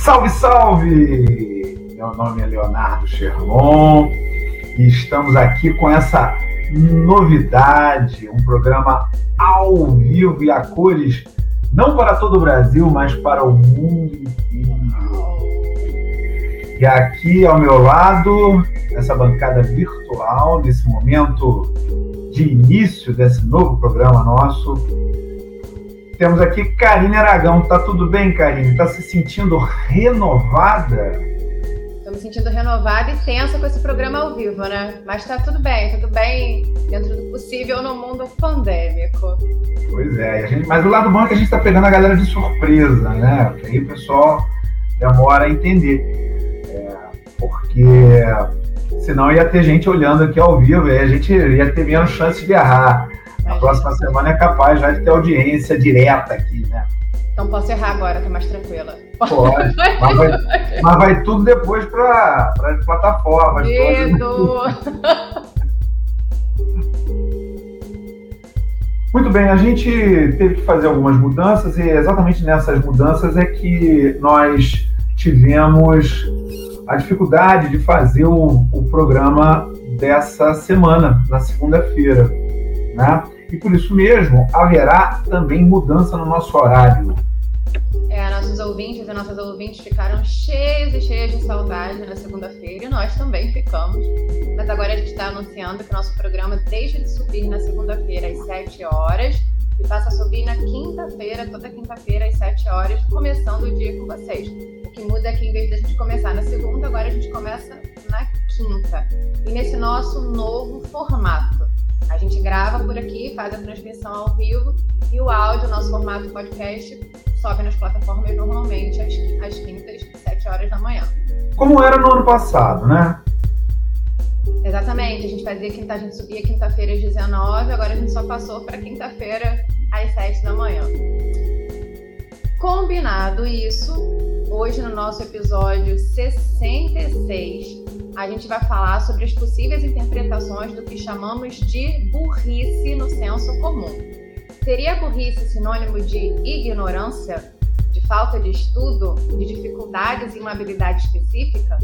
Salve, salve! Meu nome é Leonardo Sherman e estamos aqui com essa novidade, um programa ao vivo e a cores, não para todo o Brasil, mas para o mundo inteiro. E aqui ao meu lado, nessa bancada virtual, nesse momento de início desse novo programa nosso, temos aqui Karine Aragão. Tá tudo bem, Karine? Tá se sentindo renovada? Tô me sentindo renovada e tensa com esse programa ao vivo, né? Mas tá tudo bem, tudo bem dentro do possível no mundo pandêmico. Pois é, gente, mas o lado bom é que a gente tá pegando a galera de surpresa, né? Porque aí o pessoal demora a entender. É, porque senão ia ter gente olhando aqui ao vivo e a gente ia ter menos chance de errar. A próxima semana é capaz já de ter audiência direta aqui, né? Então posso errar agora, tô mais tranquila. Pode, mas vai, mas vai tudo depois para as plataformas. Muito bem, a gente teve que fazer algumas mudanças e exatamente nessas mudanças é que nós tivemos a dificuldade de fazer o, o programa dessa semana, na segunda-feira. Né? E por isso mesmo haverá também mudança no nosso horário. É, nossos ouvintes e nossas ouvintes ficaram cheios e cheias de saudade na segunda-feira e nós também ficamos. Mas agora a gente está anunciando que o nosso programa deixa de subir na segunda-feira às 7 horas e passa a subir na quinta-feira, toda quinta-feira às 7 horas, começando o dia com vocês. O que muda é que em vez de a gente começar na segunda, agora a gente começa na quinta. E nesse nosso novo formato. A gente grava por aqui, faz a transmissão ao vivo e o áudio, nosso formato podcast, sobe nas plataformas normalmente às, às quintas, 7 horas da manhã. Como era no ano passado, né? Exatamente, a gente fazia quinta, a gente subia quinta-feira às 19, agora a gente só passou para quinta-feira às 7 da manhã. Combinado isso, hoje no nosso episódio 66, a gente vai falar sobre as possíveis interpretações do que chamamos de burrice no senso comum. Seria burrice sinônimo de ignorância, de falta de estudo, de dificuldades em uma habilidade específica?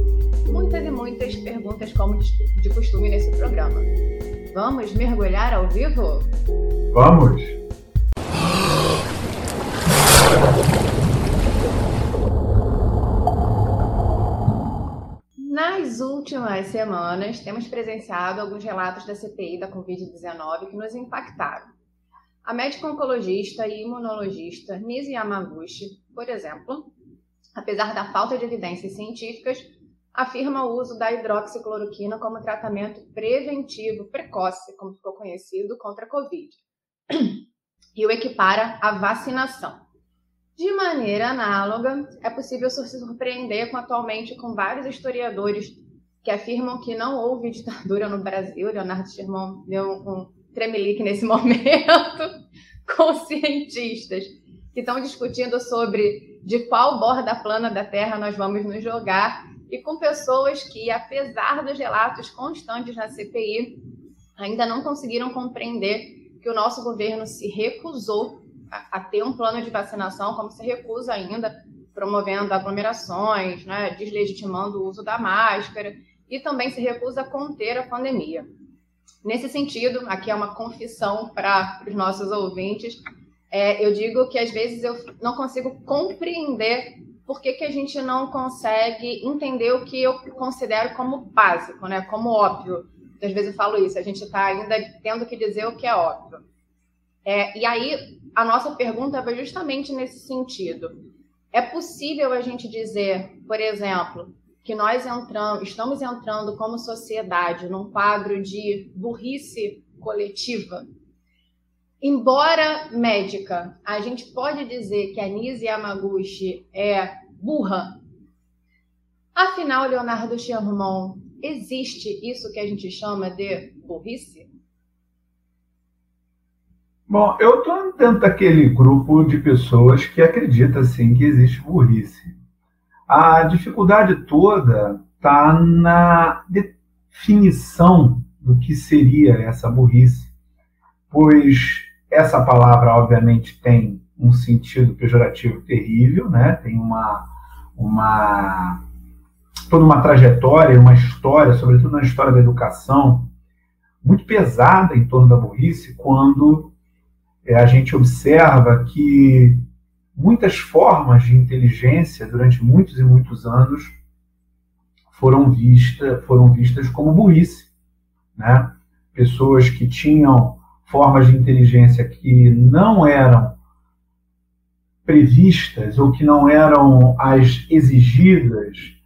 Muitas e muitas perguntas, como de costume nesse programa. Vamos mergulhar ao vivo? Vamos! Nas últimas semanas, temos presenciado alguns relatos da CPI da Covid-19 que nos impactaram. A médica oncologista e imunologista Nise Yamaguchi, por exemplo, apesar da falta de evidências científicas, afirma o uso da hidroxicloroquina como tratamento preventivo precoce, como ficou conhecido, contra a Covid, e o equipara à vacinação. De maneira análoga, é possível se surpreender com atualmente com vários historiadores que afirmam que não houve ditadura no Brasil. Leonardo Sherman deu um tremelique nesse momento com cientistas que estão discutindo sobre de qual borda plana da Terra nós vamos nos jogar e com pessoas que, apesar dos relatos constantes na CPI, ainda não conseguiram compreender que o nosso governo se recusou a, ter um plano de vacinação, como se recusa ainda, promovendo aglomerações, né, deslegitimando o uso da máscara e também se recusa a conter a pandemia. Nesse sentido, aqui é uma confissão para os nossos ouvintes, é, eu digo que às vezes eu não consigo compreender por que, que a gente não consegue entender o que eu considero como básico, né, como óbvio. Às vezes eu falo isso, a gente está ainda tendo que dizer o que é óbvio. É, e aí, a nossa pergunta vai justamente nesse sentido. É possível a gente dizer, por exemplo, que nós entramos, estamos entrando como sociedade num quadro de burrice coletiva? Embora médica, a gente pode dizer que a Nise Yamaguchi é burra? Afinal, Leonardo Sherman, existe isso que a gente chama de burrice? Bom, eu estou dentro daquele grupo de pessoas que acredita sim que existe burrice. A dificuldade toda está na definição do que seria essa burrice, pois essa palavra obviamente tem um sentido pejorativo terrível, né? Tem uma uma toda uma trajetória, uma história, sobretudo na história da educação, muito pesada em torno da burrice, quando é, a gente observa que muitas formas de inteligência durante muitos e muitos anos foram, vista, foram vistas como burrice. Né? Pessoas que tinham formas de inteligência que não eram previstas ou que não eram as exigidas,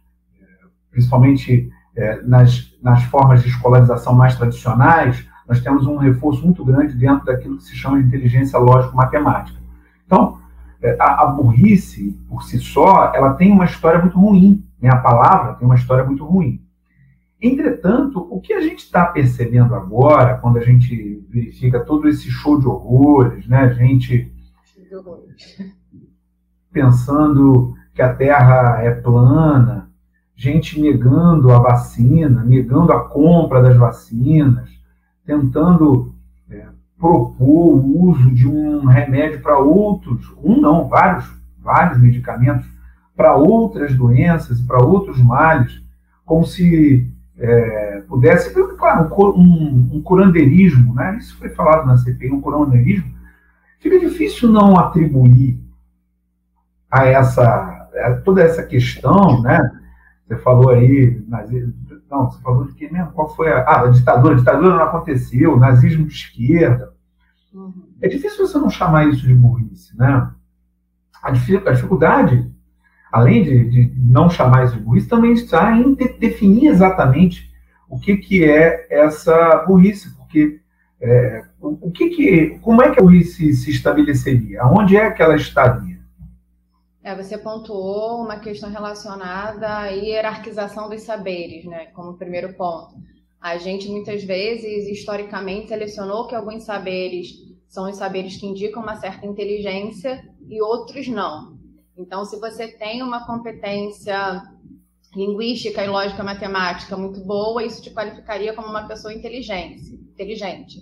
principalmente é, nas, nas formas de escolarização mais tradicionais, nós temos um reforço muito grande dentro daquilo que se chama de inteligência lógico-matemática. Então, a, a, burrice, por si só, ela tem uma história muito ruim. Né? A palavra tem uma história muito ruim. Entretanto, o que a gente está percebendo agora, quando a gente verifica todo esse show de horrores, né? a gente pensando que a Terra é plana, gente negando a vacina, negando a compra das vacinas, tentando é, propor o uso de um remédio para outros, um não, vários, vários medicamentos para outras doenças e para outros males, como se é, pudesse, claro, um, um curandeirismo, né? isso foi falado na CPI, um curandeirismo, fica difícil não atribuir a essa a toda essa questão, né? Você falou aí, não, você falou de quem mesmo? Qual foi a, ah, a ditadura? A ditadura não aconteceu, nazismo de esquerda. Uhum. É difícil você não chamar isso de burrice, né? A, dificuldade, além de, de, não chamar isso de burrice, também está em de, definir exatamente o que, que é essa burrice, porque é, o, o, que, que, como é que a burrice se estabeleceria? Aonde é que ela estaria? É, você pontuou uma questão relacionada à hierarquização dos saberes, né, como primeiro ponto. A gente muitas vezes, historicamente, selecionou que alguns saberes são os saberes que indicam uma certa inteligência e outros não. Então, se você tem uma competência linguística e lógica matemática muito boa, isso te qualificaria como uma pessoa inteligente. inteligente.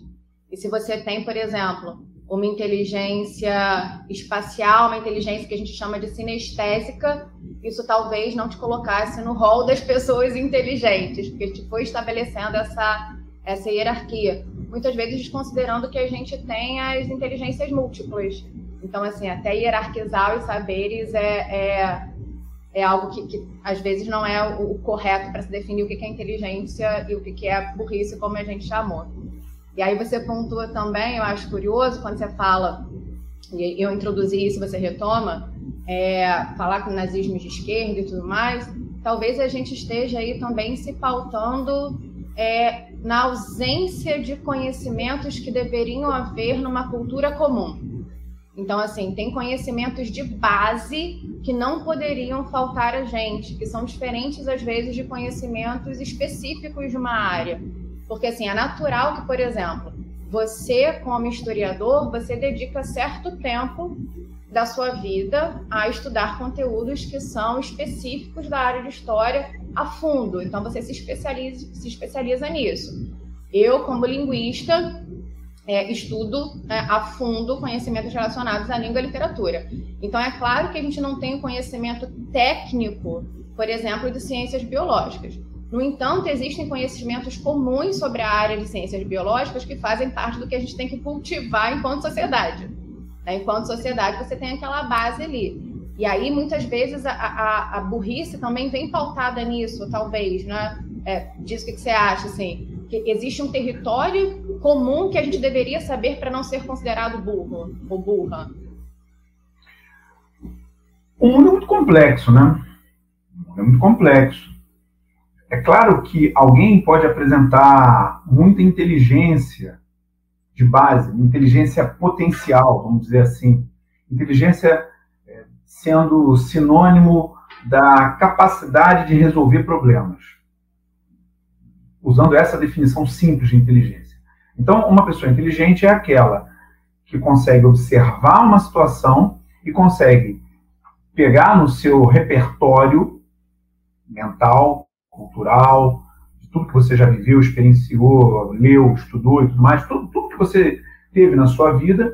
E se você tem, por exemplo, uma inteligência espacial, uma inteligência que a gente chama de sinestésica, isso talvez não te colocasse no rol das pessoas inteligentes, porque te foi estabelecendo essa, essa hierarquia. Muitas vezes desconsiderando que a gente tem as inteligências múltiplas. Então, assim, até hierarquizar os saberes é, é, é algo que, que, às vezes não é o, o correto para se definir o que é inteligência e o que é burrice, como a gente chamou. E aí você pontua também, eu acho curioso, quando você fala, e eu introduzi isso, você retoma, é, falar com nazismo de esquerda e tudo mais, talvez a gente esteja aí também se pautando é, na ausência de conhecimentos que deveriam haver numa cultura comum. Então, assim, tem conhecimentos de base que não poderiam faltar a gente, que são diferentes, às vezes, de conhecimentos específicos de uma área. Porque, assim, é natural que, por exemplo, você, como historiador, você dedica certo tempo da sua vida a estudar conteúdos que são específicos da área de história a fundo. Então, você se especializa, se especializa nisso. Eu, como linguista, é, estudo é, a fundo conhecimentos relacionados à língua e literatura. Então, é claro que a gente não tem conhecimento técnico, por exemplo, de ciências biológicas. No entanto, existem conhecimentos comuns sobre a área de ciências biológicas que fazem parte do que a gente tem que cultivar enquanto sociedade. Né? Enquanto sociedade, você tem aquela base ali. E aí, muitas vezes, a, a, a burrice também vem pautada nisso, talvez, né? É, disso que, que você acha, assim, que existe um território comum que a gente deveria saber para não ser considerado burro ou burra. O mundo é muito complexo, né? É muito complexo. É claro que alguém pode apresentar muita inteligência de base, inteligência potencial, vamos dizer assim. Inteligência é, sendo sinônimo da capacidade de resolver problemas. Usando essa definição simples de inteligência. Então, uma pessoa inteligente é aquela que consegue observar uma situação e consegue pegar no seu repertório mental, cultural, de tudo que você já viveu, experienciou, leu, estudou e tudo mais, tudo, tudo que você teve na sua vida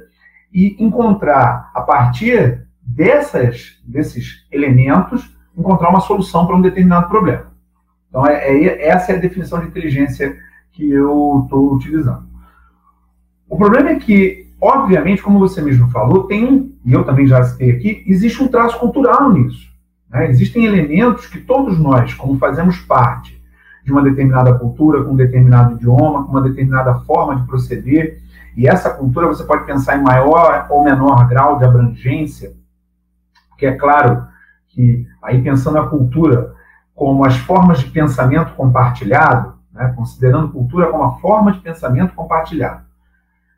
e encontrar a partir dessas, desses elementos encontrar uma solução para um determinado problema. Então, é, é, essa é a definição de inteligência que eu estou utilizando. O problema é que, obviamente, como você mesmo falou, tem e eu também já citei aqui, existe um traço cultural nisso. Né? Existem elementos que todos nós, como fazemos parte de uma determinada cultura, com um determinado idioma, com uma determinada forma de proceder, e essa cultura você pode pensar em maior ou menor grau de abrangência, porque é claro que, aí pensando a cultura como as formas de pensamento compartilhado, né, considerando cultura como a forma de pensamento compartilhado,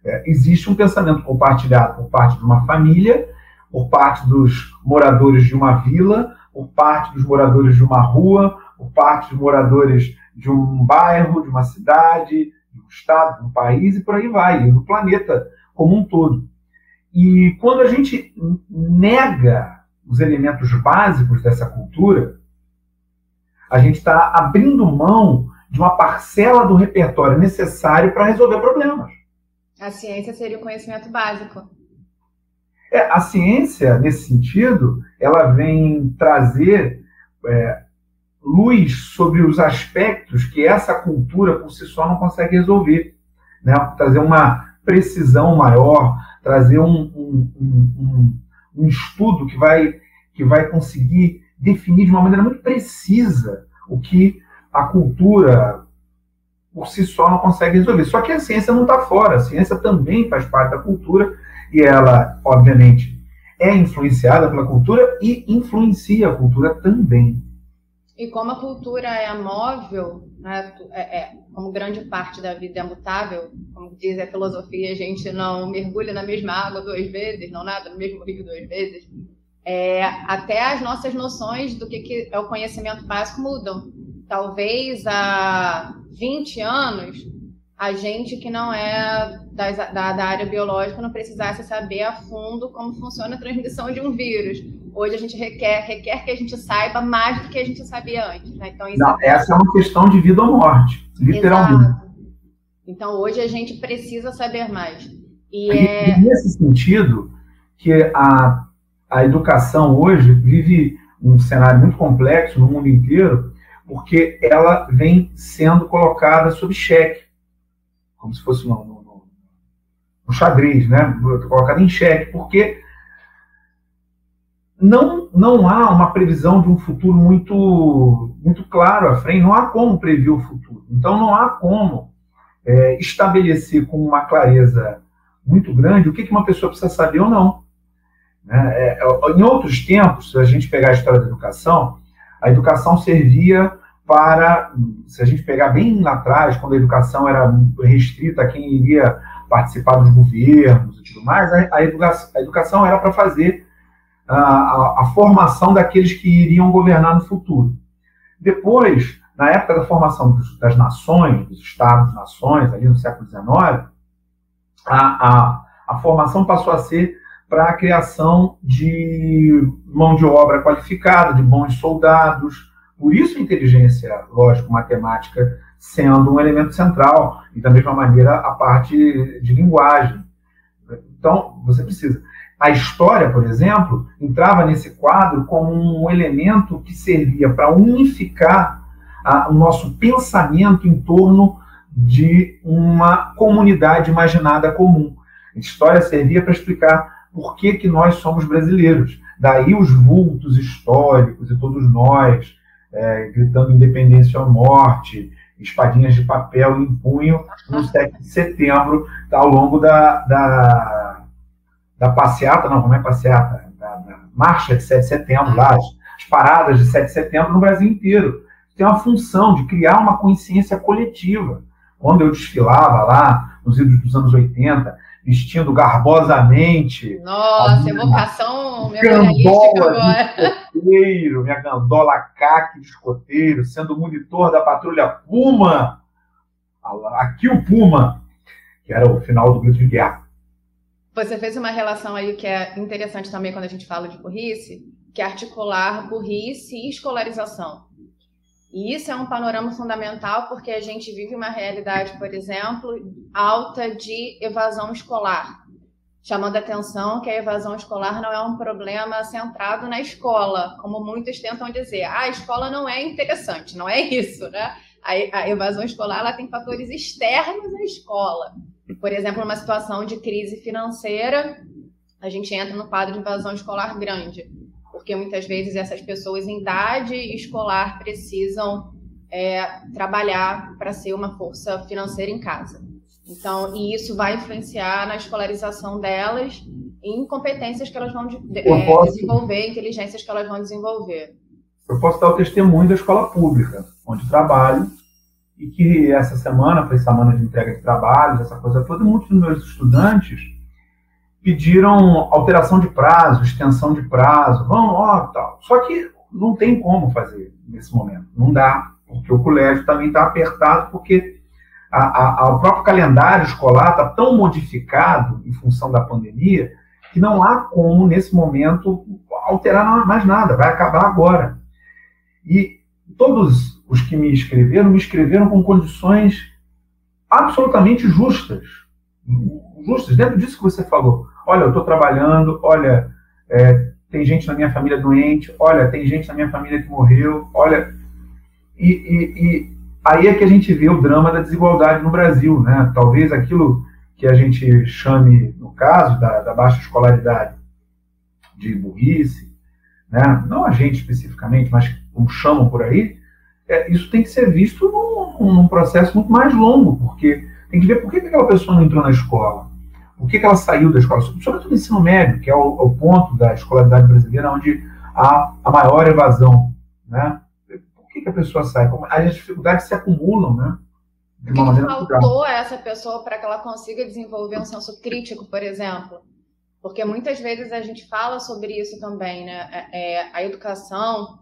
é, existe um pensamento compartilhado por parte de uma família, por parte dos moradores de uma vila, por parte dos moradores de uma rua, por parte dos moradores de um bairro, de uma cidade, de um estado, de um país e por aí vai, e do planeta como um todo. E quando a gente nega os elementos básicos dessa cultura, a gente está abrindo mão de uma parcela do repertório necessário para resolver problemas. A ciência seria o conhecimento básico. É, a ciência, nesse sentido, ela vem trazer é, luz sobre os aspectos que essa cultura por si só não consegue resolver. Né? Trazer uma precisão maior, trazer um, um, um, um estudo que vai, que vai conseguir definir de uma maneira muito precisa o que a cultura por si só não consegue resolver. Só que a ciência não está fora, a ciência também faz parte da cultura e ela, obviamente, é influenciada pela cultura e influencia a cultura também. E como a cultura é móvel, né, é, é, como grande parte da vida é mutável, como diz a filosofia, a gente não mergulha na mesma água duas vezes, não nada no mesmo rio duas vezes, é, até as nossas noções do que, que é o conhecimento básico mudam. Talvez há 20 anos a gente que não é da, da, da, área biológica não precisasse saber a fundo como funciona a transmissão de um vírus. Hoje a gente requer, requer que a gente saiba mais do que a gente sabia antes. Né? Então, não, é... essa é uma questão de vida ou morte, literalmente. Exato. Então hoje a gente precisa saber mais. E, e é... nesse sentido que a, a educação hoje vive um cenário muito complexo no mundo inteiro, porque ela vem sendo colocada sob cheque como se fosse no, no, no xadrez, né? colocado em xeque, porque não, não há uma previsão de um futuro muito, muito claro à frente, não há como prever o futuro. Então, não há como é, estabelecer com uma clareza muito grande o que, que uma pessoa precisa saber ou não. Né? É, em outros tempos, se a gente pegar a história da educação, a educação servia para, se a gente pegar bem lá atrás, quando a educação era restrita a quem iria participar dos governos e tudo mais, a, educação, a educação, era para fazer a, a, a, formação daqueles que iriam governar no futuro. Depois, na época da formação dos, das nações, dos estados-nações, ali no século XIX, a, a formação passou a ser para a criação de mão de obra qualificada, de bons soldados, por isso a inteligência lógico-matemática sendo um elemento central, e da mesma maneira a parte de linguagem. Então, você precisa. A história, por exemplo, entrava nesse quadro como um elemento que servia para unificar a, o nosso pensamento em torno de uma comunidade imaginada comum. A história servia para explicar por que, que nós somos brasileiros. Daí os vultos históricos e todos nós, é, gritando independência ou morte, espadinhas de papel em punho, no 7 de setembro, ao longo da, da, da passeata, não, como é passeata? Da, da, marcha de 7 de setembro, lá, as, as paradas de 7 de setembro no Brasil inteiro. Tem uma função de criar uma consciência coletiva. Quando eu desfilava lá, nos idos dos anos 80, vestindo garbosamente. Nossa, evocação memorialística agora. Escoteiro, minha gandola caque de escoteiro, sendo monitor da patrulha Puma. Aqui o Puma, que era o final do grito de guerra. Você fez uma relação aí que é interessante também quando a gente fala de burrice, que é articular burrice e escolarização. E isso é um panorama fundamental porque a gente vive uma realidade, por exemplo, alta de evasão escolar. chamando a atenção que a evasão escolar não é um problema centrado na escola, como muitos tentam dizer. Ah, a escola não é interessante, não é isso, né? A, evasão escolar ela tem fatores externos à escola. Por exemplo, numa situação de crise financeira, a gente entra no quadro de evasão escolar grande, porque muitas vezes essas pessoas em idade escolar precisam é, trabalhar para ser uma força financeira em casa. Então, e isso vai influenciar na escolarização delas em competências que elas vão de, é, posso, desenvolver, inteligências que elas vão desenvolver. Eu posso dar o testemunho da escola pública, onde trabalho, e que essa semana foi semana de entrega de trabalhos, essa coisa toda, muitos dos meus estudantes pediram alteração de prazo, extensão de prazo, vão, ó, tal. Só que não tem como fazer nesse momento, não dá, porque o colégio também está apertado, porque a, a, o próprio calendário escolar está tão modificado em função da pandemia que não há como, nesse momento, alterar mais nada, vai acabar agora. E todos os que me escreveram, me escreveram com condições absolutamente justas. Justas, dentro disso que você falou. Olha, eu estou trabalhando, olha, é, tem gente na minha família doente, olha, tem gente na minha família que morreu, olha. E, e, aí é que a gente vê o drama da desigualdade no Brasil, né? Talvez aquilo que a gente chame, no caso da, da baixa escolaridade, de burrice, né? não a gente especificamente, mas como chamam por aí, é, isso tem que ser visto num, num, processo muito mais longo, porque tem que ver por que aquela pessoa não entrou na escola, por que, que ela saiu da escola, sobretudo no ensino médio, que é o, o ponto da escolaridade brasileira onde há a maior evasão, né? que, que a pessoa sai? As dificuldades se acumulam, né? De uma o que faltou a essa pessoa para que ela consiga desenvolver um senso crítico, por exemplo? Porque muitas vezes a gente fala sobre isso também, né? É, é a educação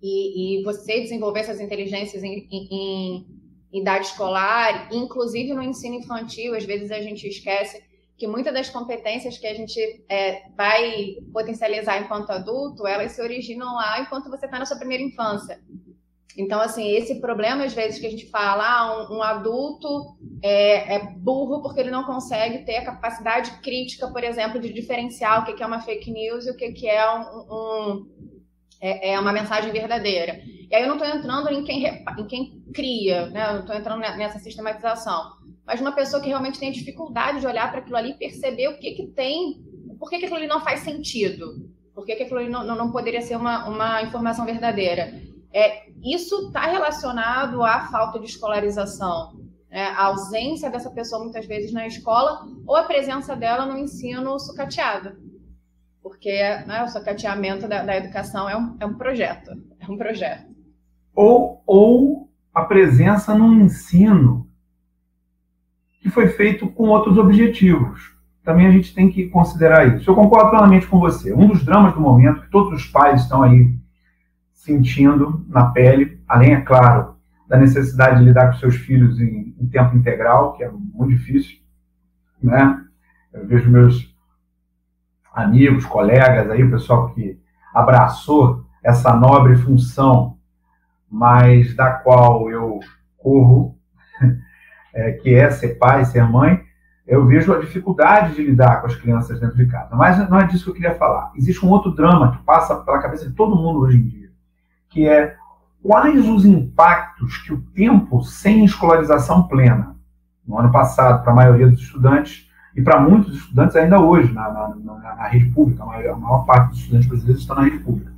e, e, você desenvolver essas inteligências em, em, em idade escolar, inclusive no ensino infantil, às vezes a gente esquece que muitas das competências que a gente é, vai potencializar enquanto adulto, elas se originam lá enquanto você está na sua primeira infância. Então, assim, esse problema, às vezes, que a gente fala, ah, um, um adulto é, é, burro porque ele não consegue ter a capacidade crítica, por exemplo, de diferenciar o que, é uma fake news e o que, é, um, um é, é, uma mensagem verdadeira. E aí eu não estou entrando em quem, em quem cria, né? eu não estou entrando nessa sistematização. Mas uma pessoa que realmente tem dificuldade de olhar para aquilo ali e perceber o que, que tem, por que, que aquilo ali não faz sentido, por que, que aquilo ali não, não, poderia ser uma, uma informação verdadeira. É, isso está relacionado à falta de escolarização, né? a ausência dessa pessoa muitas vezes na escola ou a presença dela no ensino sucateado. Porque né, o sucateamento da, da educação é um, é um projeto. É um projeto. Ou, ou a presença no ensino que foi feito com outros objetivos. Também a gente tem que considerar isso. Eu concordo plenamente com você. Um dos dramas do momento, que todos os pais estão aí sentindo na pele, além, é claro, da necessidade de lidar com seus filhos em, em tempo integral, que é muito difícil, né? Eu vejo meus amigos, colegas aí, o pessoal que abraçou essa nobre função, mas da qual eu corro, é, que é ser pai, ser mãe, eu vejo a dificuldade de lidar com as crianças dentro de casa. Mas não é disso que eu queria falar. Existe um outro drama que passa pela cabeça de todo mundo hoje em dia que é quais os impactos que o tempo sem escolarização plena, no ano passado, para a maioria dos estudantes, e para muitos estudantes ainda hoje, na, na, na, na rede pública, a maior, a maior, parte dos estudantes brasileiros estão na rede pública.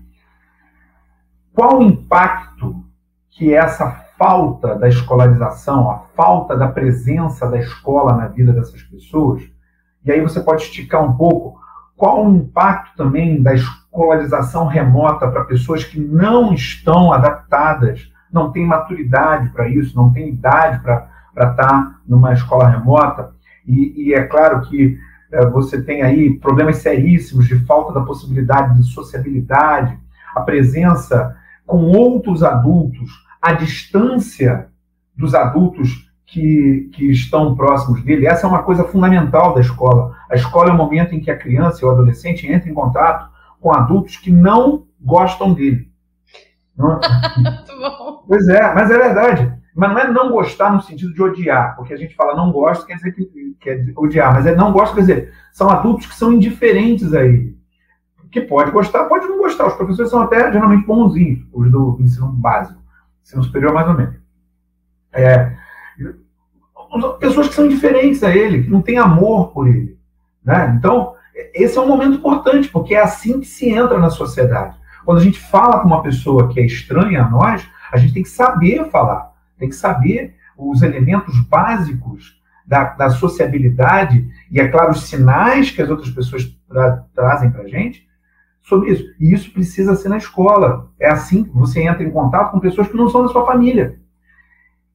Qual o impacto que essa falta da escolarização, a falta da presença da escola na vida dessas pessoas, e aí você pode esticar um pouco, qual o impacto também da escola escolarização remota para pessoas que não estão adaptadas, não têm maturidade para isso, não têm idade para estar tá numa escola remota. E, e é claro que é, você tem aí problemas seríssimos de falta da possibilidade de sociabilidade, a presença com outros adultos, a distância dos adultos que, que estão próximos dele. Essa é uma coisa fundamental da escola. A escola é o momento em que a criança ou o adolescente entra em contato com adultos que não gostam dele. Não... É? Muito bom. Pois é, mas é verdade. Mas não é não gostar no sentido de odiar, porque a gente fala não gosta, quer dizer que quer odiar, mas é não gosta, quer dizer, são adultos que são indiferentes a ele. Que pode gostar, pode não gostar. Os professores são até geralmente bonzinhos, os do ensino básico, ensino superior mais ou menos. É, pessoas que são indiferentes a ele, que não têm amor por ele. Né? Então, esse é um momento importante, porque é assim que se entra na sociedade. Quando a gente fala com uma pessoa que é estranha a nós, a gente tem que saber falar, tem que saber os elementos básicos da, da sociabilidade e, é claro, os sinais que as outras pessoas tra trazem para a gente sobre isso. E isso precisa ser na escola. É assim que você entra em contato com pessoas que não são da sua família.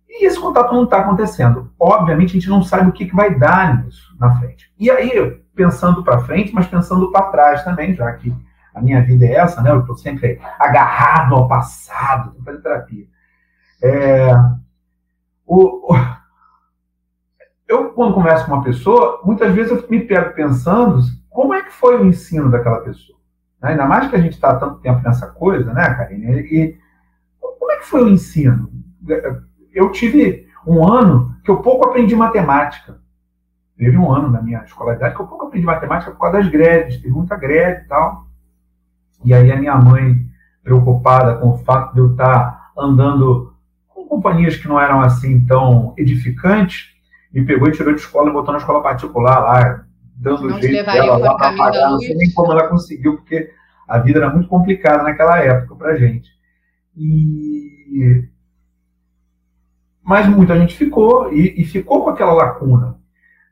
E esse contato não está acontecendo. Obviamente, a gente não sabe o que, que vai dar nisso na frente. E aí, pensando para frente, mas pensando para trás também, já que a minha vida é essa, né? Eu estou sempre agarrado ao passado, estou fazendo terapia. É, o, eu, quando converso com uma pessoa, muitas vezes eu me pego pensando como é que foi o ensino daquela pessoa. Né? Ainda mais que a gente está tanto tempo nessa coisa, né, Karine? E como é que foi o ensino? Eu tive um ano que eu pouco aprendi matemática. Teve um ano na minha escolaridade que eu pouco aprendi matemática por causa das greves, teve muita greve e tal. E aí a minha mãe, preocupada com o fato de eu estar andando com companhias que não eram assim tão edificantes, me pegou e tirou de escola e botou na escola particular lá, dando não jeito dela lá para pagar. Não sei nem como ela conseguiu, porque a vida era muito complicada naquela época para gente. E... Mas muita gente ficou, e, e ficou com aquela lacuna.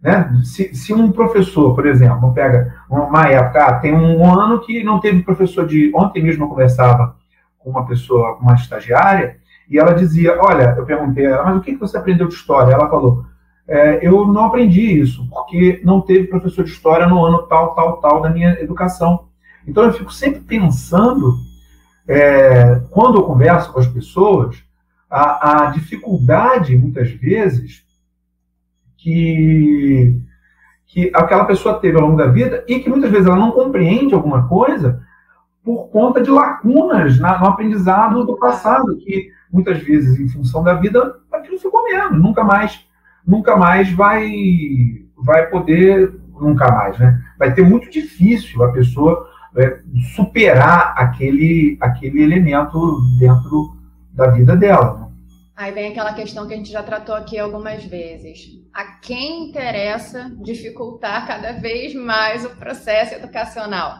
Né? Se, se, um professor, por exemplo, pega uma época, ah, tem um ano que não teve professor de. Ontem mesmo eu conversava com uma pessoa, uma estagiária, e ela dizia: Olha, eu perguntei a ela, mas o que você aprendeu de história? Ela falou: é, Eu não aprendi isso, porque não teve professor de história no ano tal, tal, tal da minha educação. Então eu fico sempre pensando, é, quando eu converso com as pessoas, a, a dificuldade, muitas vezes, que, que aquela pessoa teve ao longo da vida e que muitas vezes ela não compreende alguma coisa por conta de lacunas na, no aprendizado do passado, que muitas vezes, em função da vida, aquilo ficou mesmo, nunca mais, nunca mais vai, vai poder, nunca mais, né? Vai ter muito difícil a pessoa é, superar aquele, aquele elemento dentro da vida dela. Né? Aí vem aquela questão que a gente já tratou aqui algumas vezes. A quem interessa dificultar cada vez mais o processo educacional?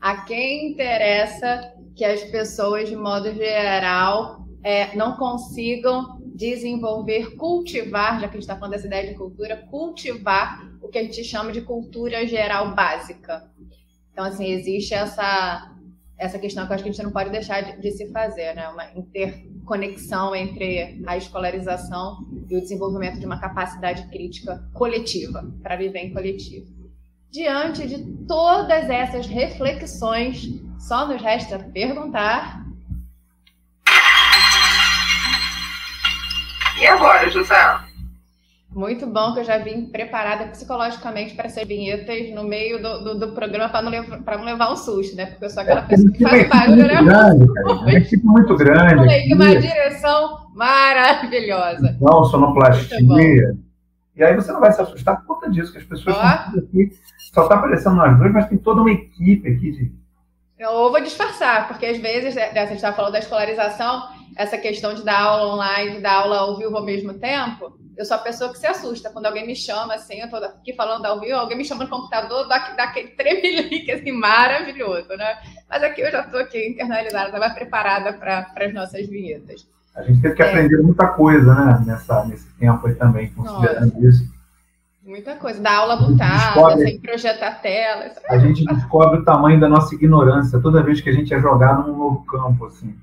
A quem interessa que as pessoas, de modo geral, é, não consigam desenvolver, cultivar, já que a gente está falando dessa ideia de cultura, cultivar o que a gente chama de cultura geral básica. Então, assim, existe essa, essa questão que eu acho que a gente não pode deixar de, de se fazer, né? Uma interconexão entre a escolarização e o desenvolvimento de uma capacidade crítica coletiva, para viver em coletivo. Diante de todas essas reflexões, só nos resta perguntar. E agora, José? Muito bom que eu já vim preparada psicologicamente para essas vinhetas no meio do, do, do programa para não, levar, não levar um susto, né? Porque eu sou aquela é, pessoa que faz barulho, né? Grande, é uma equipe muito grande. Falei, uma direção maravilhosa. Não, sonoplastia. E aí você não vai se assustar por conta disso, que as pessoas estão aqui, só está aparecendo nós dois, mas tem toda uma equipe aqui de. Eu vou disfarçar, porque às vezes, né, a gente estava falando da escolarização, essa questão de dar aula online, dar aula ao vivo ao mesmo tempo eu sou a pessoa que se assusta. Quando alguém me chama, assim, eu tô aqui falando ao vivo, alguém me chama no computador, dá, dá aquele tremelique, assim, maravilhoso, né? Mas aqui eu já estou aqui internalizada, estava preparada para as nossas vinhetas. A gente teve que é. aprender muita coisa, né, nessa, nesse tempo aí também, considerando Nossa. isso. Muita coisa, da aula mutada, sem projetar telas. A gente descobre o tamanho da nossa ignorância toda vez que a gente é jogado num novo campo, assim.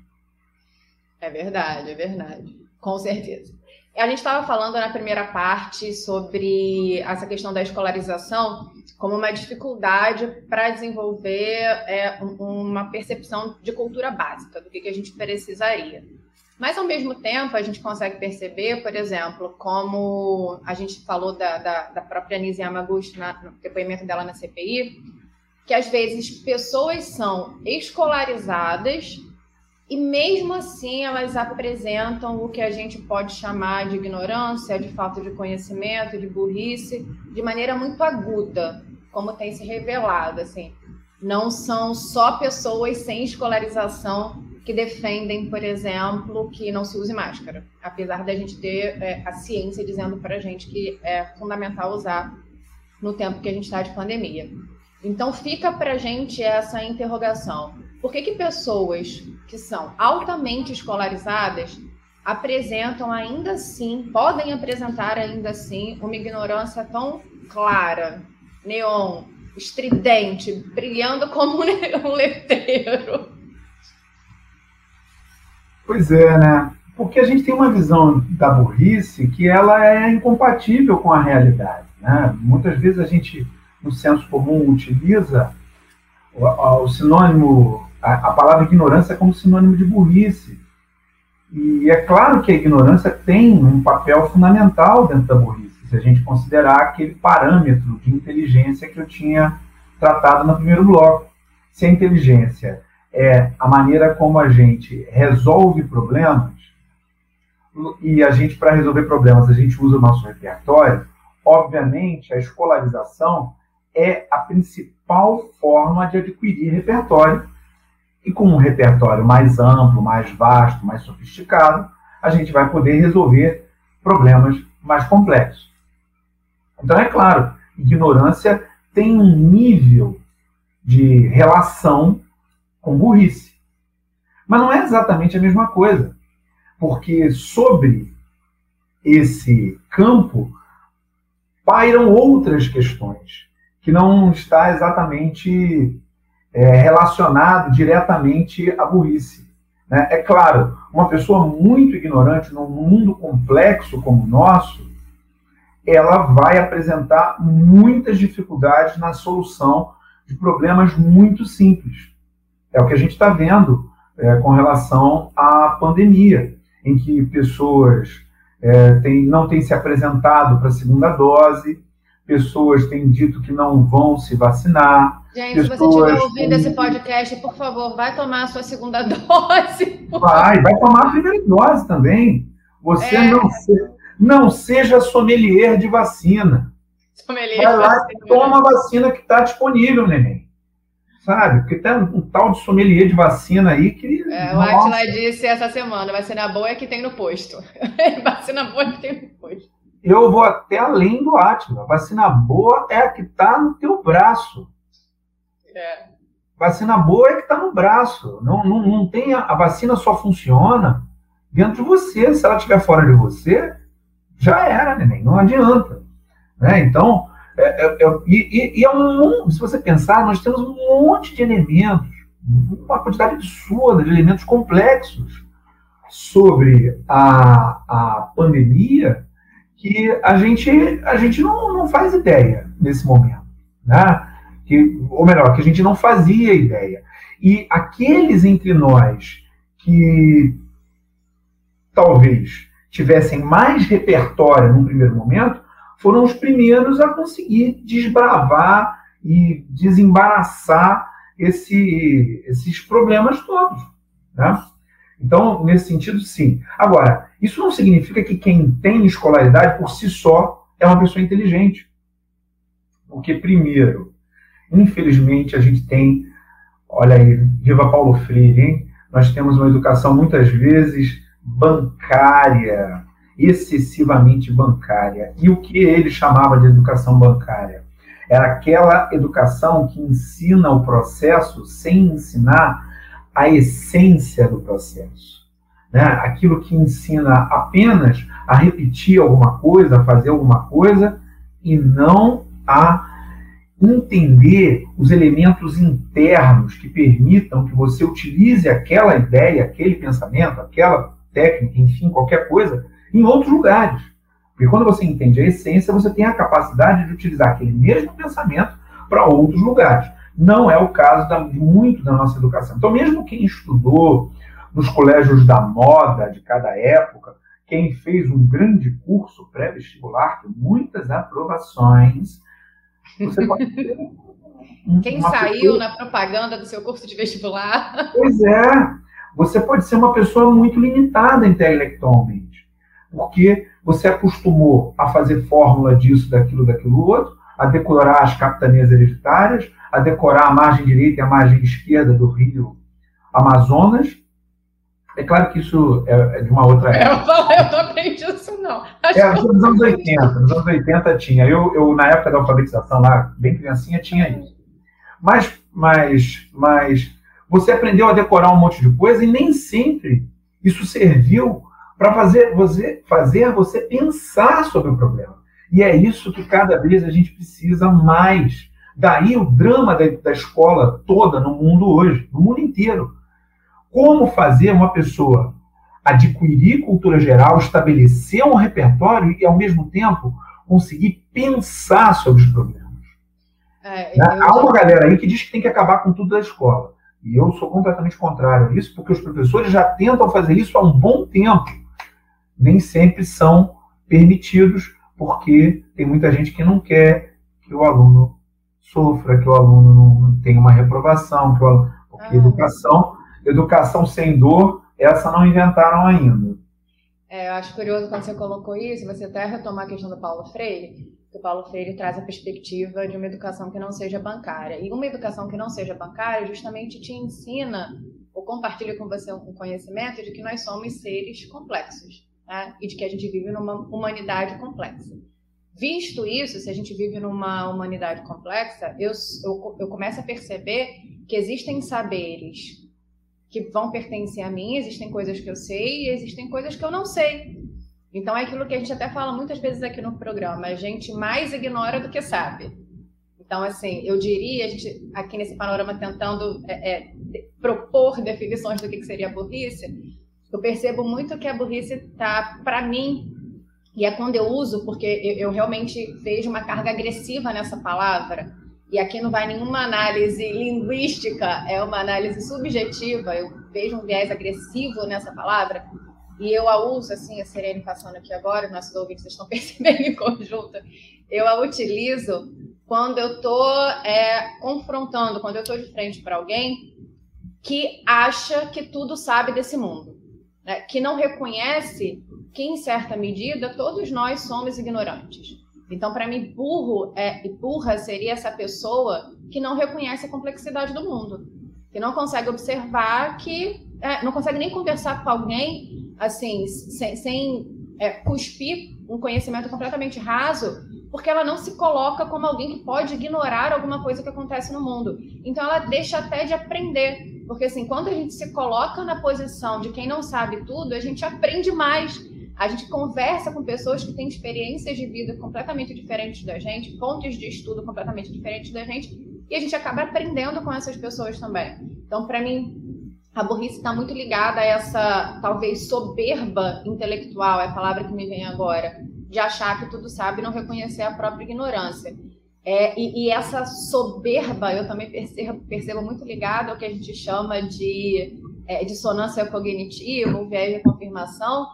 É verdade, é verdade. Com certeza. A gente estava falando na primeira parte sobre essa questão da escolarização como uma dificuldade para desenvolver é, uma percepção de cultura básica, do que, que a gente precisaria. Mas, ao mesmo tempo, a gente consegue perceber, por exemplo, como a gente falou da, da, da própria Nise Yamaguchi na, no depoimento dela na CPI, que às vezes pessoas são escolarizadas e mesmo assim elas apresentam o que a gente pode chamar de ignorância, de falta de conhecimento, de burrice, de maneira muito aguda, como tem se revelado, assim. Não são só pessoas sem escolarização que defendem, por exemplo, que não se use máscara, apesar da gente ter é, a ciência dizendo para a gente que é fundamental usar no tempo que a gente está de pandemia. Então fica para a gente essa interrogação: por que, que pessoas que são altamente escolarizadas apresentam ainda assim, podem apresentar ainda assim, uma ignorância tão clara, neon, estridente, brilhando como um letreiro? Pois é, né? Porque a gente tem uma visão da burrice que ela é incompatível com a realidade. Né? Muitas vezes a gente, no senso comum, utiliza o, o sinônimo, a, a, palavra ignorância como sinônimo de burrice. E é claro que a ignorância tem um papel fundamental dentro da burrice, se a gente considerar aquele parâmetro de inteligência que eu tinha tratado no primeiro bloco. Se a inteligência é a maneira como a gente resolve problemas, e a gente, para resolver problemas, a gente usa o nosso repertório, obviamente, a escolarização é a principal forma de adquirir repertório. E com um repertório mais amplo, mais vasto, mais sofisticado, a gente vai poder resolver problemas mais complexos. Então, é claro, ignorância tem um nível de relação com burrice. Mas não é exatamente a mesma coisa, porque sobre esse campo pairam outras questões que não está exatamente é, relacionado diretamente à burrice. Né? É claro, uma pessoa muito ignorante num mundo complexo como o nosso, ela vai apresentar muitas dificuldades na solução de problemas muito simples. É o que a gente está vendo é, com relação à pandemia, em que pessoas é, tem, não têm se apresentado para a segunda dose, pessoas têm dito que não vão se vacinar. Gente, se você estiver ouvindo esse podcast, por favor, vai tomar a sua segunda dose. Vai, vai tomar a primeira dose também. Você é. não, se, não seja sommelier de vacina. Sommelier vai lá e toma a vacina que está disponível, neném sabe? Porque tem um, tal de sommelier de vacina aí que. É, o Atila disse essa semana: vacina boa é que tem no posto. vacina boa é que tem no posto. Eu vou até além do Atila. Vacina boa é a que está no teu braço. É. Vacina boa é que está no braço. Não, não, não tem a, a vacina só funciona dentro de você. Se ela estiver fora de você, já era, neném. Não adianta. Né? Então, é, é, é, e, e, é um, se você pensar, nós temos um monte de elementos, uma quantidade absurda de elementos complexos sobre a, a pandemia que a gente, a gente não, não faz ideia nesse momento. Né? Que, ou melhor, que a gente não fazia ideia. E aqueles entre nós que talvez tivessem mais repertório num primeiro momento, foram os primeiros a conseguir desbravar e desembaraçar esse, esses problemas todos. Né? Então, nesse sentido, sim. Agora, isso não significa que quem tem escolaridade por si só é uma pessoa inteligente. Porque, primeiro, infelizmente, a gente tem, olha aí, viva Paulo Freire, hein? Nós temos uma educação muitas vezes bancária, excessivamente bancária. E o que ele chamava de educação bancária? Era aquela educação que ensina o processo sem ensinar a essência do processo. Né? Aquilo que ensina apenas a repetir alguma coisa, a fazer alguma coisa, e não a entender os elementos internos que permitam que você utilize aquela ideia, aquele pensamento, aquela técnica, enfim, qualquer coisa, em outros lugares. Porque quando você entende a essência, você tem a capacidade de utilizar aquele mesmo pensamento para outros lugares. Não é o caso da, de muito da nossa educação. Então, mesmo quem estudou nos colégios da moda de cada época, quem fez um grande curso pré-vestibular, com muitas aprovações, você pode ter quem saiu pessoa... na propaganda do seu curso de vestibular. Pois é. você pode ser uma pessoa muito limitada intelectualmente, porque você acostumou a fazer fórmula disso, daquilo, daquilo outro, a decorar as capitanias hereditárias, a decorar a margem direita e a margem esquerda do rio Amazonas. É claro que isso é de uma outra época. Eu, eu não aprendi isso, não. Acho é, nos anos 80. Nos anos 80 tinha. Eu, eu, na época da alfabetização, lá, bem criancinha, tinha isso. Mas, mas, mas você aprendeu a decorar um monte de coisa e nem sempre isso serviu para fazer você, fazer você pensar sobre o problema. E é isso que cada vez a gente precisa mais. Daí o drama da, da escola toda no mundo hoje, no mundo inteiro. Como fazer uma pessoa adquirir cultura geral, estabelecer um repertório e, ao mesmo tempo, conseguir pensar sobre os problemas. É, né? Há uma galera aí que diz que tem que acabar com tudo da escola. E eu sou completamente contrário a isso, porque os professores já tentam fazer isso há um bom tempo. Nem sempre são permitidos, porque tem muita gente que não quer que o aluno sofra, que o aluno não tenha uma reprovação, que o aluno, porque ah, educação, educação sem dor, essa não inventaram ainda. É, eu acho curioso quando você colocou isso, você até retomar a questão do Paulo Freire, que o Paulo Freire traz a perspectiva de uma educação que não seja bancária. E uma educação que não seja bancária justamente te ensina ou compartilha com você um conhecimento de que nós somos seres complexos né? e de que a gente vive numa humanidade complexa. Visto isso, se a gente vive numa humanidade complexa, eu, eu, eu começo a perceber que existem saberes que vão pertencer a mim, existem coisas que eu sei e existem coisas que eu não sei. Então é aquilo que a gente até fala muitas vezes aqui no programa, a gente mais ignora do que sabe. Então, assim, eu diria, a gente aqui nesse panorama tentando é, é, propor definições do que, que seria burrice, eu percebo muito que a burrice está, para mim, e é quando eu uso, porque eu, eu realmente vejo uma carga agressiva nessa palavra, e aqui não vai nenhuma análise linguística, é uma análise subjetiva, eu vejo um viés agressivo nessa palavra, e eu a uso, assim, a Serene passando aqui agora, nossos ouvintes estão percebendo em conjunto, eu a utilizo quando eu estou é, confrontando, quando eu estou de frente para alguém que acha que tudo sabe desse mundo, né? que não reconhece que, em certa medida, todos nós somos ignorantes. Então, para mim, burro é, e burra seria essa pessoa que não reconhece a complexidade do mundo, que não consegue observar que é, não consegue nem conversar com alguém assim, sem, sem é, cuspir um conhecimento completamente raso, porque ela não se coloca como alguém que pode ignorar alguma coisa que acontece no mundo. Então ela deixa até de aprender, porque assim, quando a gente se coloca na posição de quem não sabe tudo, a gente aprende mais. A gente conversa com pessoas que têm experiências de vida completamente diferentes da gente, fontes de estudo completamente diferentes da gente, e a gente acaba aprendendo com essas pessoas também. Então, para mim, a burrice está muito ligada a essa, talvez, soberba intelectual, é a palavra que me vem agora, de achar que tudo sabe e não reconhecer a própria ignorância. É, e, e, essa soberba eu também percebo, percebo, muito ligada ao que a gente chama de é, dissonância cognitiva, ou viés de confirmação,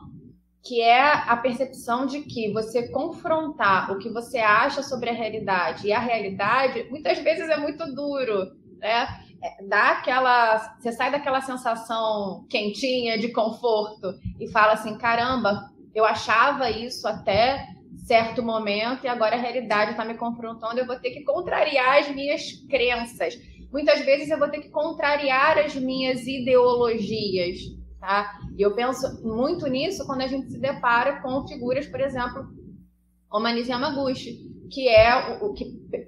que é a percepção de que você confrontar o que você acha sobre a realidade e a realidade, muitas vezes é muito duro, né? É, dá aquela. Você sai daquela sensação quentinha de conforto e fala assim: caramba, eu achava isso até certo momento e agora a realidade está me confrontando, eu vou ter que contrariar as minhas crenças. Muitas vezes eu vou ter que contrariar as minhas ideologias, tá? E eu penso muito nisso quando a gente se depara com figuras, por exemplo, como a Yamaguchi, que é o, que,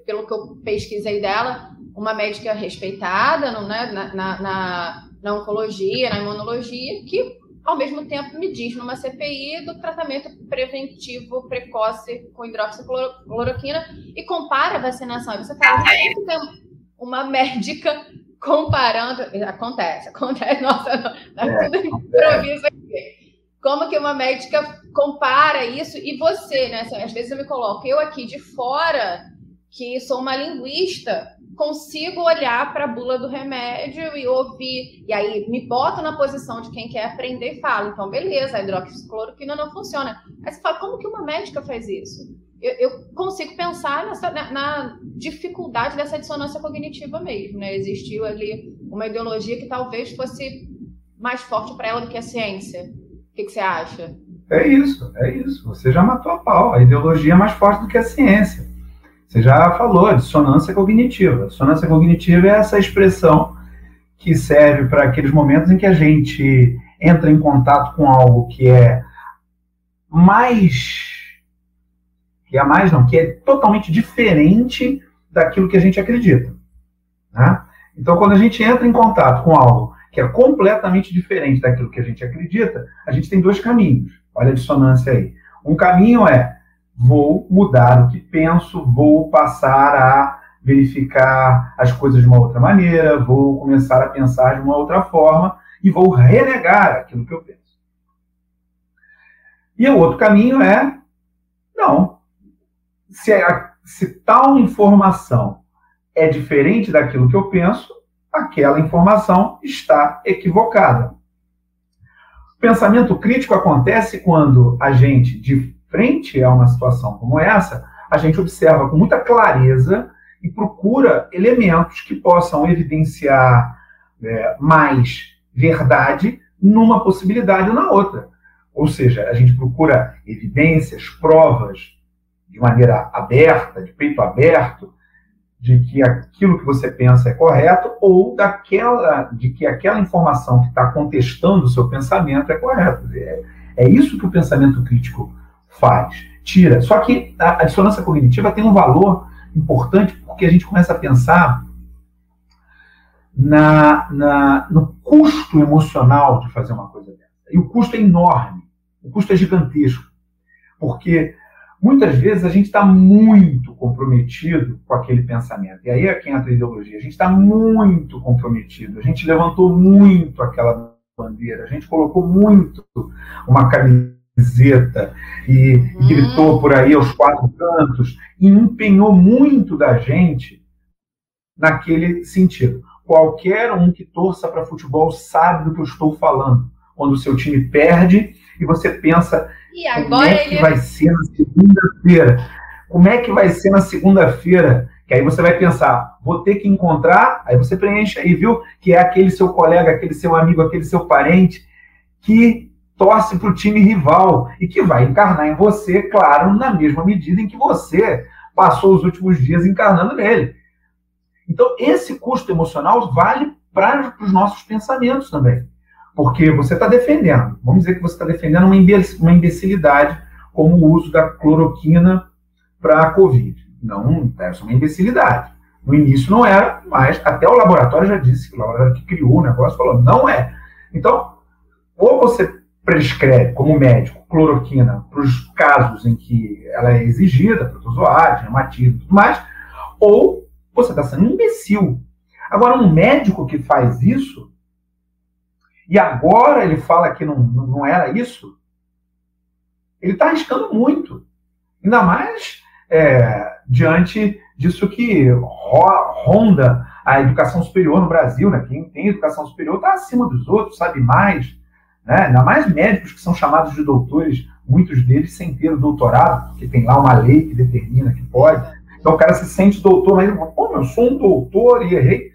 pelo que eu pesquisei dela, uma médica respeitada no, né, na, na, na, na oncologia, na imunologia, que ao mesmo tempo me diz numa CPI do tratamento preventivo precoce com hidroxicloroquina e compara a vacinação. E você fala, tem uma médica comparando. Acontece, acontece, nossa, tá é, tudo improviso aqui. Como que uma médica compara isso e você, né? Assim, às vezes eu me coloco, eu aqui de fora, que sou uma linguista, consigo olhar para a bula do remédio e ouvir, e aí me boto na posição de quem quer aprender e falo, então beleza, a hidroxicloroquina não funciona. Aí você fala, como que uma médica faz isso? Eu, eu consigo pensar nessa, na, na, dificuldade dessa dissonância cognitiva mesmo, né? Existiu ali uma ideologia que talvez fosse mais forte para ela do que a ciência. O que, que você acha? É isso, é isso. Você já matou a pau. A ideologia é mais forte do que a ciência. Você já falou, dissonância cognitiva. Dissonância cognitiva é essa expressão que serve para aqueles momentos em que a gente entra em contato com algo que é mais que é mais não, que é totalmente diferente daquilo que a gente acredita. Né? Então, quando a gente entra em contato com algo que é completamente diferente daquilo que a gente acredita, a gente tem dois caminhos. Olha a dissonância aí. Um caminho é vou mudar o que penso, vou passar a verificar as coisas de uma outra maneira, vou começar a pensar de uma outra forma e vou renegar aquilo que eu penso. E o outro caminho é não. Se, se tal informação é diferente daquilo que eu penso, aquela informação está equivocada. Pensamento crítico acontece quando a gente, de frente a uma situação como essa, a gente observa com muita clareza e procura elementos que possam evidenciar é, mais verdade numa possibilidade ou na outra. Ou seja, a gente procura evidências, provas de maneira aberta, de peito aberto, de que aquilo que você pensa é correto ou daquela de que aquela informação que está contestando o seu pensamento é correta. É, é isso que o pensamento crítico faz. Tira. Só que a, a dissonância cognitiva tem um valor importante porque a gente começa a pensar na, na, no custo emocional de fazer uma coisa dessa. E o custo é enorme, o custo é gigantesco. Porque muitas vezes a gente está muito comprometido com aquele pensamento. E aí é quem entra a ideologia. A gente está muito comprometido, a gente levantou muito aquela bandeira, a gente colocou muito uma camiseta e, uhum. gritou por aí aos quatro cantos e empenhou muito da gente naquele sentido. Qualquer um que torça para futebol sabe do que eu estou falando. Quando o seu time perde e você pensa e como é que ele... vai ser na segunda-feira? Como é que vai ser na segunda-feira? Que aí você vai pensar, vou ter que encontrar, aí você preenche aí, viu? Que é aquele seu colega, aquele seu amigo, aquele seu parente que torce para o time rival e que vai encarnar em você, claro, na mesma medida em que você passou os últimos dias encarnando nele. Então, esse custo emocional vale para os nossos pensamentos também. Porque você está defendendo, vamos dizer que você está defendendo uma imbecilidade, como o uso da cloroquina para a Covid. Não, é uma imbecilidade. No início não era, mas até o laboratório já disse, o laboratório que criou o negócio falou, não é. Então, ou você prescreve, como médico, cloroquina para os casos em que ela é exigida, protozoário, reumatismo e tudo mais, ou você está sendo um imbecil. Agora, um médico que faz isso, e agora ele fala que não, não era isso, ele está arriscando muito. Ainda mais é, diante disso que ronda a educação superior no Brasil. Né? Quem tem educação superior está acima dos outros, sabe mais. Né? Ainda mais médicos que são chamados de doutores, muitos deles sem ter o doutorado, porque tem lá uma lei que determina que pode. Então o cara se sente doutor, mas ele fala, pô, eu sou um doutor e errei.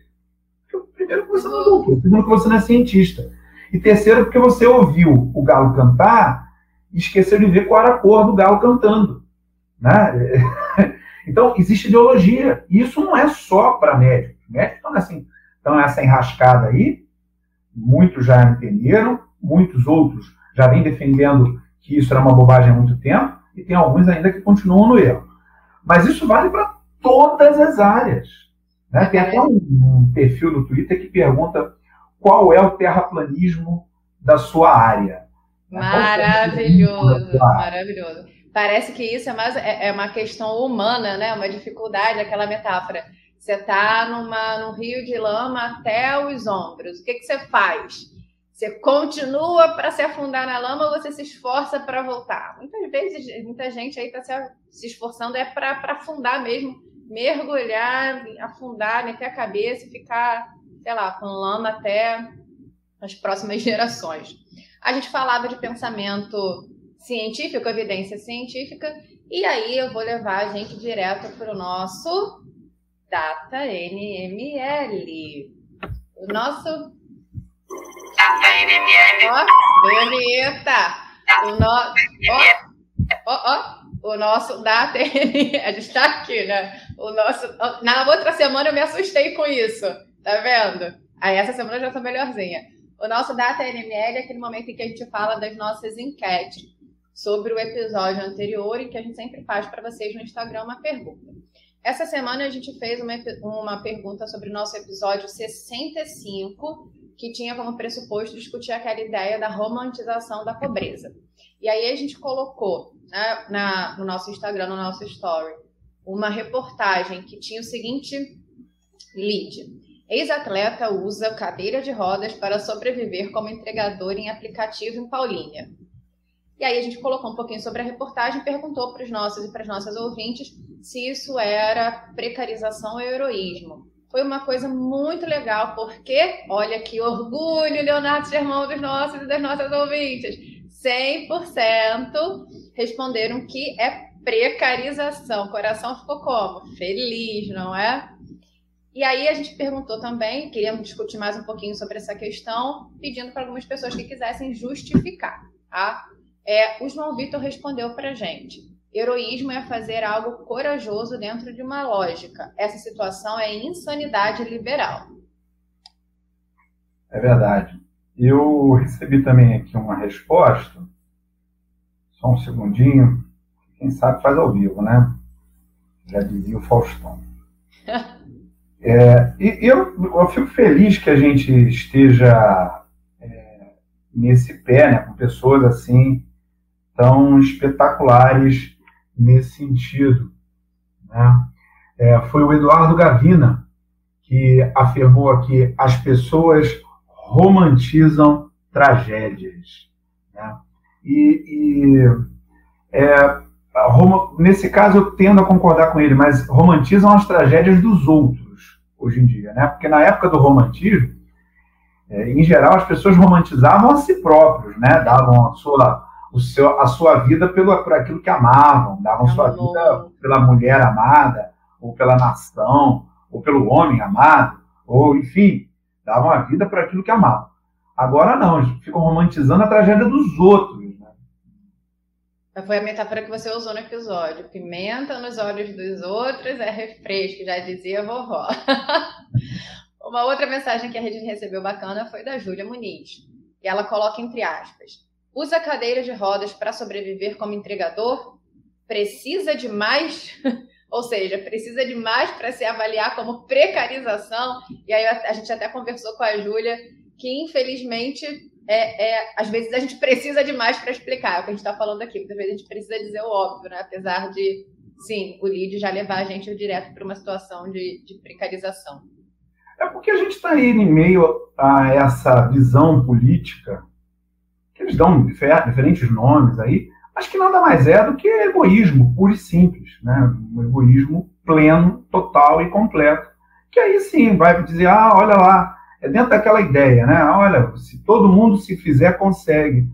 Primeiro que você não é doutor, segundo que você não é cientista. E terceiro, porque você ouviu o galo cantar e esqueceu de ver qual era a cor do galo cantando. Né? Então, existe ideologia. E isso não é só para médicos. Médicos estão, assim, estão nessa enrascada aí, muitos já entenderam, muitos outros já vêm defendendo que isso era uma bobagem há muito tempo, e tem alguns ainda que continuam no erro. Mas isso vale para todas as áreas. Né? Tem até um, um, perfil no Twitter que pergunta qual é o terraplanismo da sua área. Maravilhoso, maravilhoso. Parece que isso é mais é, é, uma questão humana, né? Uma dificuldade, aquela metáfora. Você está num rio de lama até os ombros. O que, que você faz? Você continua para se afundar na lama ou você se esforça para voltar? Muitas vezes, muita gente aí está se, se, esforçando é para afundar mesmo, mergulhar, afundar, meter a cabeça e ficar, sei lá, com lama até as próximas gerações. A gente falava de pensamento científico, evidência científica, e aí eu vou levar a gente direto para o nosso Data NML. O nosso Ó, vinheta. O no... ó, ó, o nosso da TN, a gente tá aqui, né? O nosso, na outra semana eu me assustei com isso, tá vendo? Aí essa semana eu já tô melhorzinha. O nosso Data NML é aquele momento em que a gente fala das nossas enquetes sobre o episódio anterior e que a gente sempre faz para vocês no Instagram uma pergunta. Essa semana a gente fez uma, uma pergunta sobre o nosso episódio 65, que tinha como pressuposto discutir aquela ideia da romantização da pobreza. E aí a gente colocou né, na, no nosso Instagram, no nosso story, uma reportagem que tinha o seguinte lead. Ex-atleta usa cadeira de rodas para sobreviver como entregador em aplicativo em Paulínia. E aí a gente colocou um pouquinho sobre a reportagem e perguntou para os nossos e para as nossas ouvintes se isso era precarização ou heroísmo. Foi uma coisa muito legal, porque, olha que orgulho, Leonardo Germão, dos nossos e das nossas ouvintes. 100% responderam que é precarização. O coração ficou como? Feliz, não é? E aí a gente perguntou também, queríamos discutir mais um pouquinho sobre essa questão, pedindo para algumas pessoas que quisessem justificar. Tá? É, o João Vitor respondeu para a gente. Heroísmo é fazer algo corajoso dentro de uma lógica. Essa situação é insanidade liberal. É verdade. Eu recebi também aqui uma resposta. Só um segundinho. Quem sabe faz ao vivo, né? Já dizia o Faustão. É, e eu, eu, fico feliz que a gente esteja é, nesse pé, né, com pessoas assim tão espetaculares nesse sentido. Né? É, foi o Eduardo Gavina que afirmou aqui: as pessoas romantizam tragédias. Né? E, e é, nesse caso eu tendo a concordar com ele, mas romantizam as tragédias dos outros hoje em dia, né? Porque na época do romantismo, é, em geral, as pessoas romantizavam a si próprios, né? Davam a sua, o seu, a sua vida pelo, por aquilo que amavam, davam a sua vida pela mulher amada, ou pela nação, ou pelo homem amado, ou enfim, davam a vida por aquilo que amavam. Agora não, eles ficam romantizando a tragédia dos outros. Foi a metáfora que você usou no episódio. Pimenta nos olhos dos outros é refresco, já dizia a vovó. Uma outra mensagem que a rede recebeu bacana foi da Júlia Muniz. E ela coloca entre aspas: usa cadeira de rodas para sobreviver como entregador? Precisa de mais? Ou seja, precisa de mais para se avaliar como precarização? E aí a gente até conversou com a Júlia que, infelizmente, é, é, às vezes a gente precisa de mais para explicar é o que a gente está falando aqui. Muitas vezes a gente precisa dizer o óbvio, né? Apesar de, sim, o lead já levar a gente direto para uma situação de, de precarização. É porque a gente está aí em meio a essa visão política, eles dão diferentes nomes aí, mas que nada mais é do que egoísmo puro e simples, né? Um egoísmo pleno, total e completo. Que aí sim vai dizer, ah, olha lá, é dentro daquela ideia, né? Olha, se todo mundo se fizer, consegue.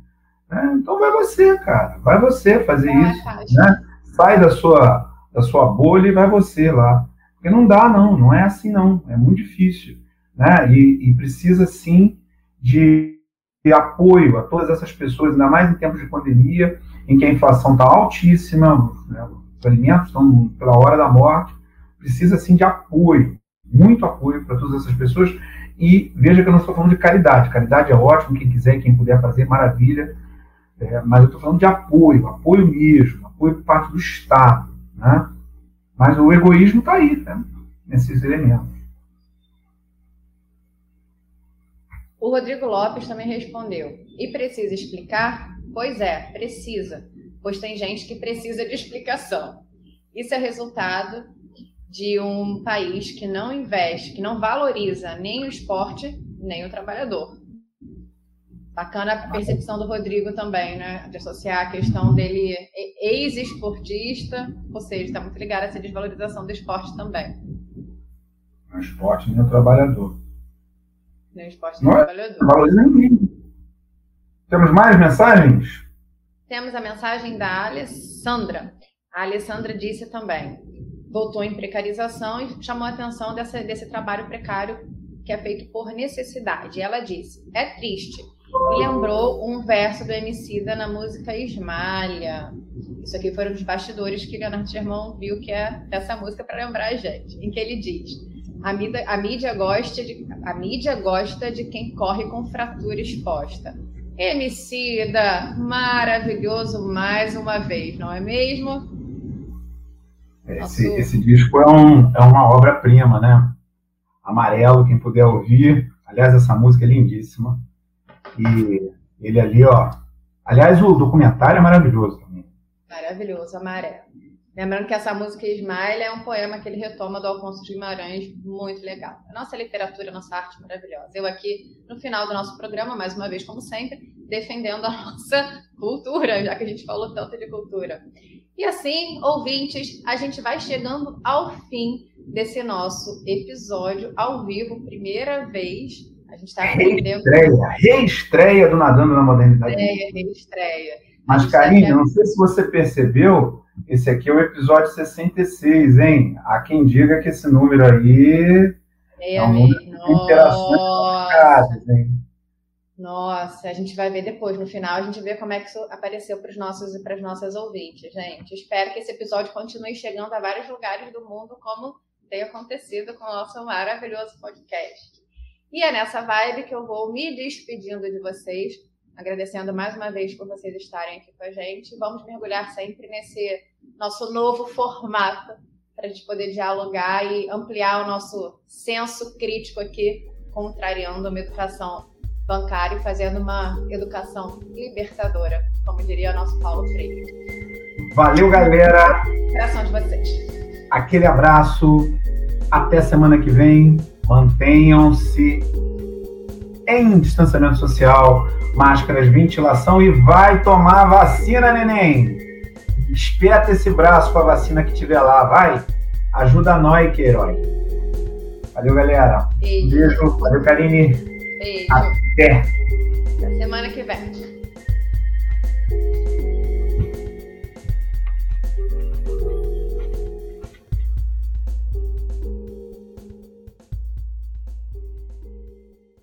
Né? Então vai você, cara. Vai você fazer é, isso. Né? Sai da sua, da sua bolha e vai você lá. Porque não dá, não. Não é assim, não. É muito difícil. Né? E, e precisa, sim, de, de apoio a todas essas pessoas, ainda mais em tempos de pandemia, em que a inflação está altíssima, né? os alimentos estão pela hora da morte. Precisa, sim, de apoio. Muito apoio para todas essas pessoas e veja que eu não estou falando de caridade. Caridade é ótimo, quem quiser quem puder fazer, maravilha. É, mas eu estou falando de apoio, apoio mesmo, apoio por parte do Estado. Né? Mas o egoísmo está aí, né? nesses elementos. O Rodrigo Lopes também respondeu. E precisa explicar? Pois é, precisa, pois tem gente que precisa de explicação. Isso é resultado de um país que não investe, que não valoriza nem o esporte, nem o trabalhador. Bacana a percepção do Rodrigo também, né? De associar a questão dele ex-esportista, ou seja, está muito ligado a essa desvalorização do esporte também. O esporte nem o trabalhador. Nem o esporte nem o é trabalhador. Valoriza ninguém. Temos mais mensagens? Temos a mensagem da Alessandra. A Alessandra disse também: voltou em precarização e chamou a atenção dessa, desse trabalho precário que é feito por necessidade. Ela disse: é triste. E lembrou um verso do Emicida na música Esmalha. Isso aqui foram os bastidores que Leonardo Germão viu que é essa música para lembrar a gente, em que ele diz: a mídia, a mídia gosta de a mídia gosta de quem corre com fratura exposta. Emicida, maravilhoso mais uma vez, não é mesmo? Esse, esse disco é, um, é uma obra-prima, né? Amarelo, quem puder ouvir. Aliás, essa música é lindíssima. E ele ali, ó. Aliás, o documentário é maravilhoso também. Maravilhoso, amarelo. Lembrando que essa música Smile é um poema que ele retoma do Alfonso de Guimarães, muito legal. A nossa literatura, a nossa arte maravilhosa. Eu aqui, no final do nosso programa, mais uma vez, como sempre, defendendo a nossa cultura, já que a gente falou tanto de cultura. E assim, ouvintes, a gente vai chegando ao fim desse nosso episódio ao vivo, primeira vez. A gente está aprendendo. Reestreia, reestreia do Nadando na Modernidade. Reestreia, reestreia. Mas, Karine, tá não sei se você percebeu, esse aqui é o episódio 66, hein? Há quem diga que esse número aí é um número de interações hein? Nossa, a gente vai ver depois. No final, a gente vê como é que isso apareceu para os nossos e para as nossas ouvintes, gente. Espero que esse episódio continue chegando a vários lugares do mundo, como tem acontecido com o nosso maravilhoso podcast. E é nessa vibe que eu vou me despedindo de vocês, agradecendo mais uma vez por vocês estarem aqui com a gente. Vamos mergulhar sempre nesse nosso novo formato para a gente poder dialogar e ampliar o nosso senso crítico aqui, contrariando uma educação bancária e fazendo uma educação libertadora, como diria o nosso Paulo Freire. Valeu, galera! Coração de vocês. Aquele abraço. Até semana que vem. Mantenham-se em distanciamento social, máscaras, ventilação e vai tomar vacina, neném. Espeta esse braço com a vacina que tiver lá, vai. Ajuda nós, Queiroz. Valeu, galera. Beijo. Beijo. Valeu, Karine. Beijo. Até. Até semana que vem.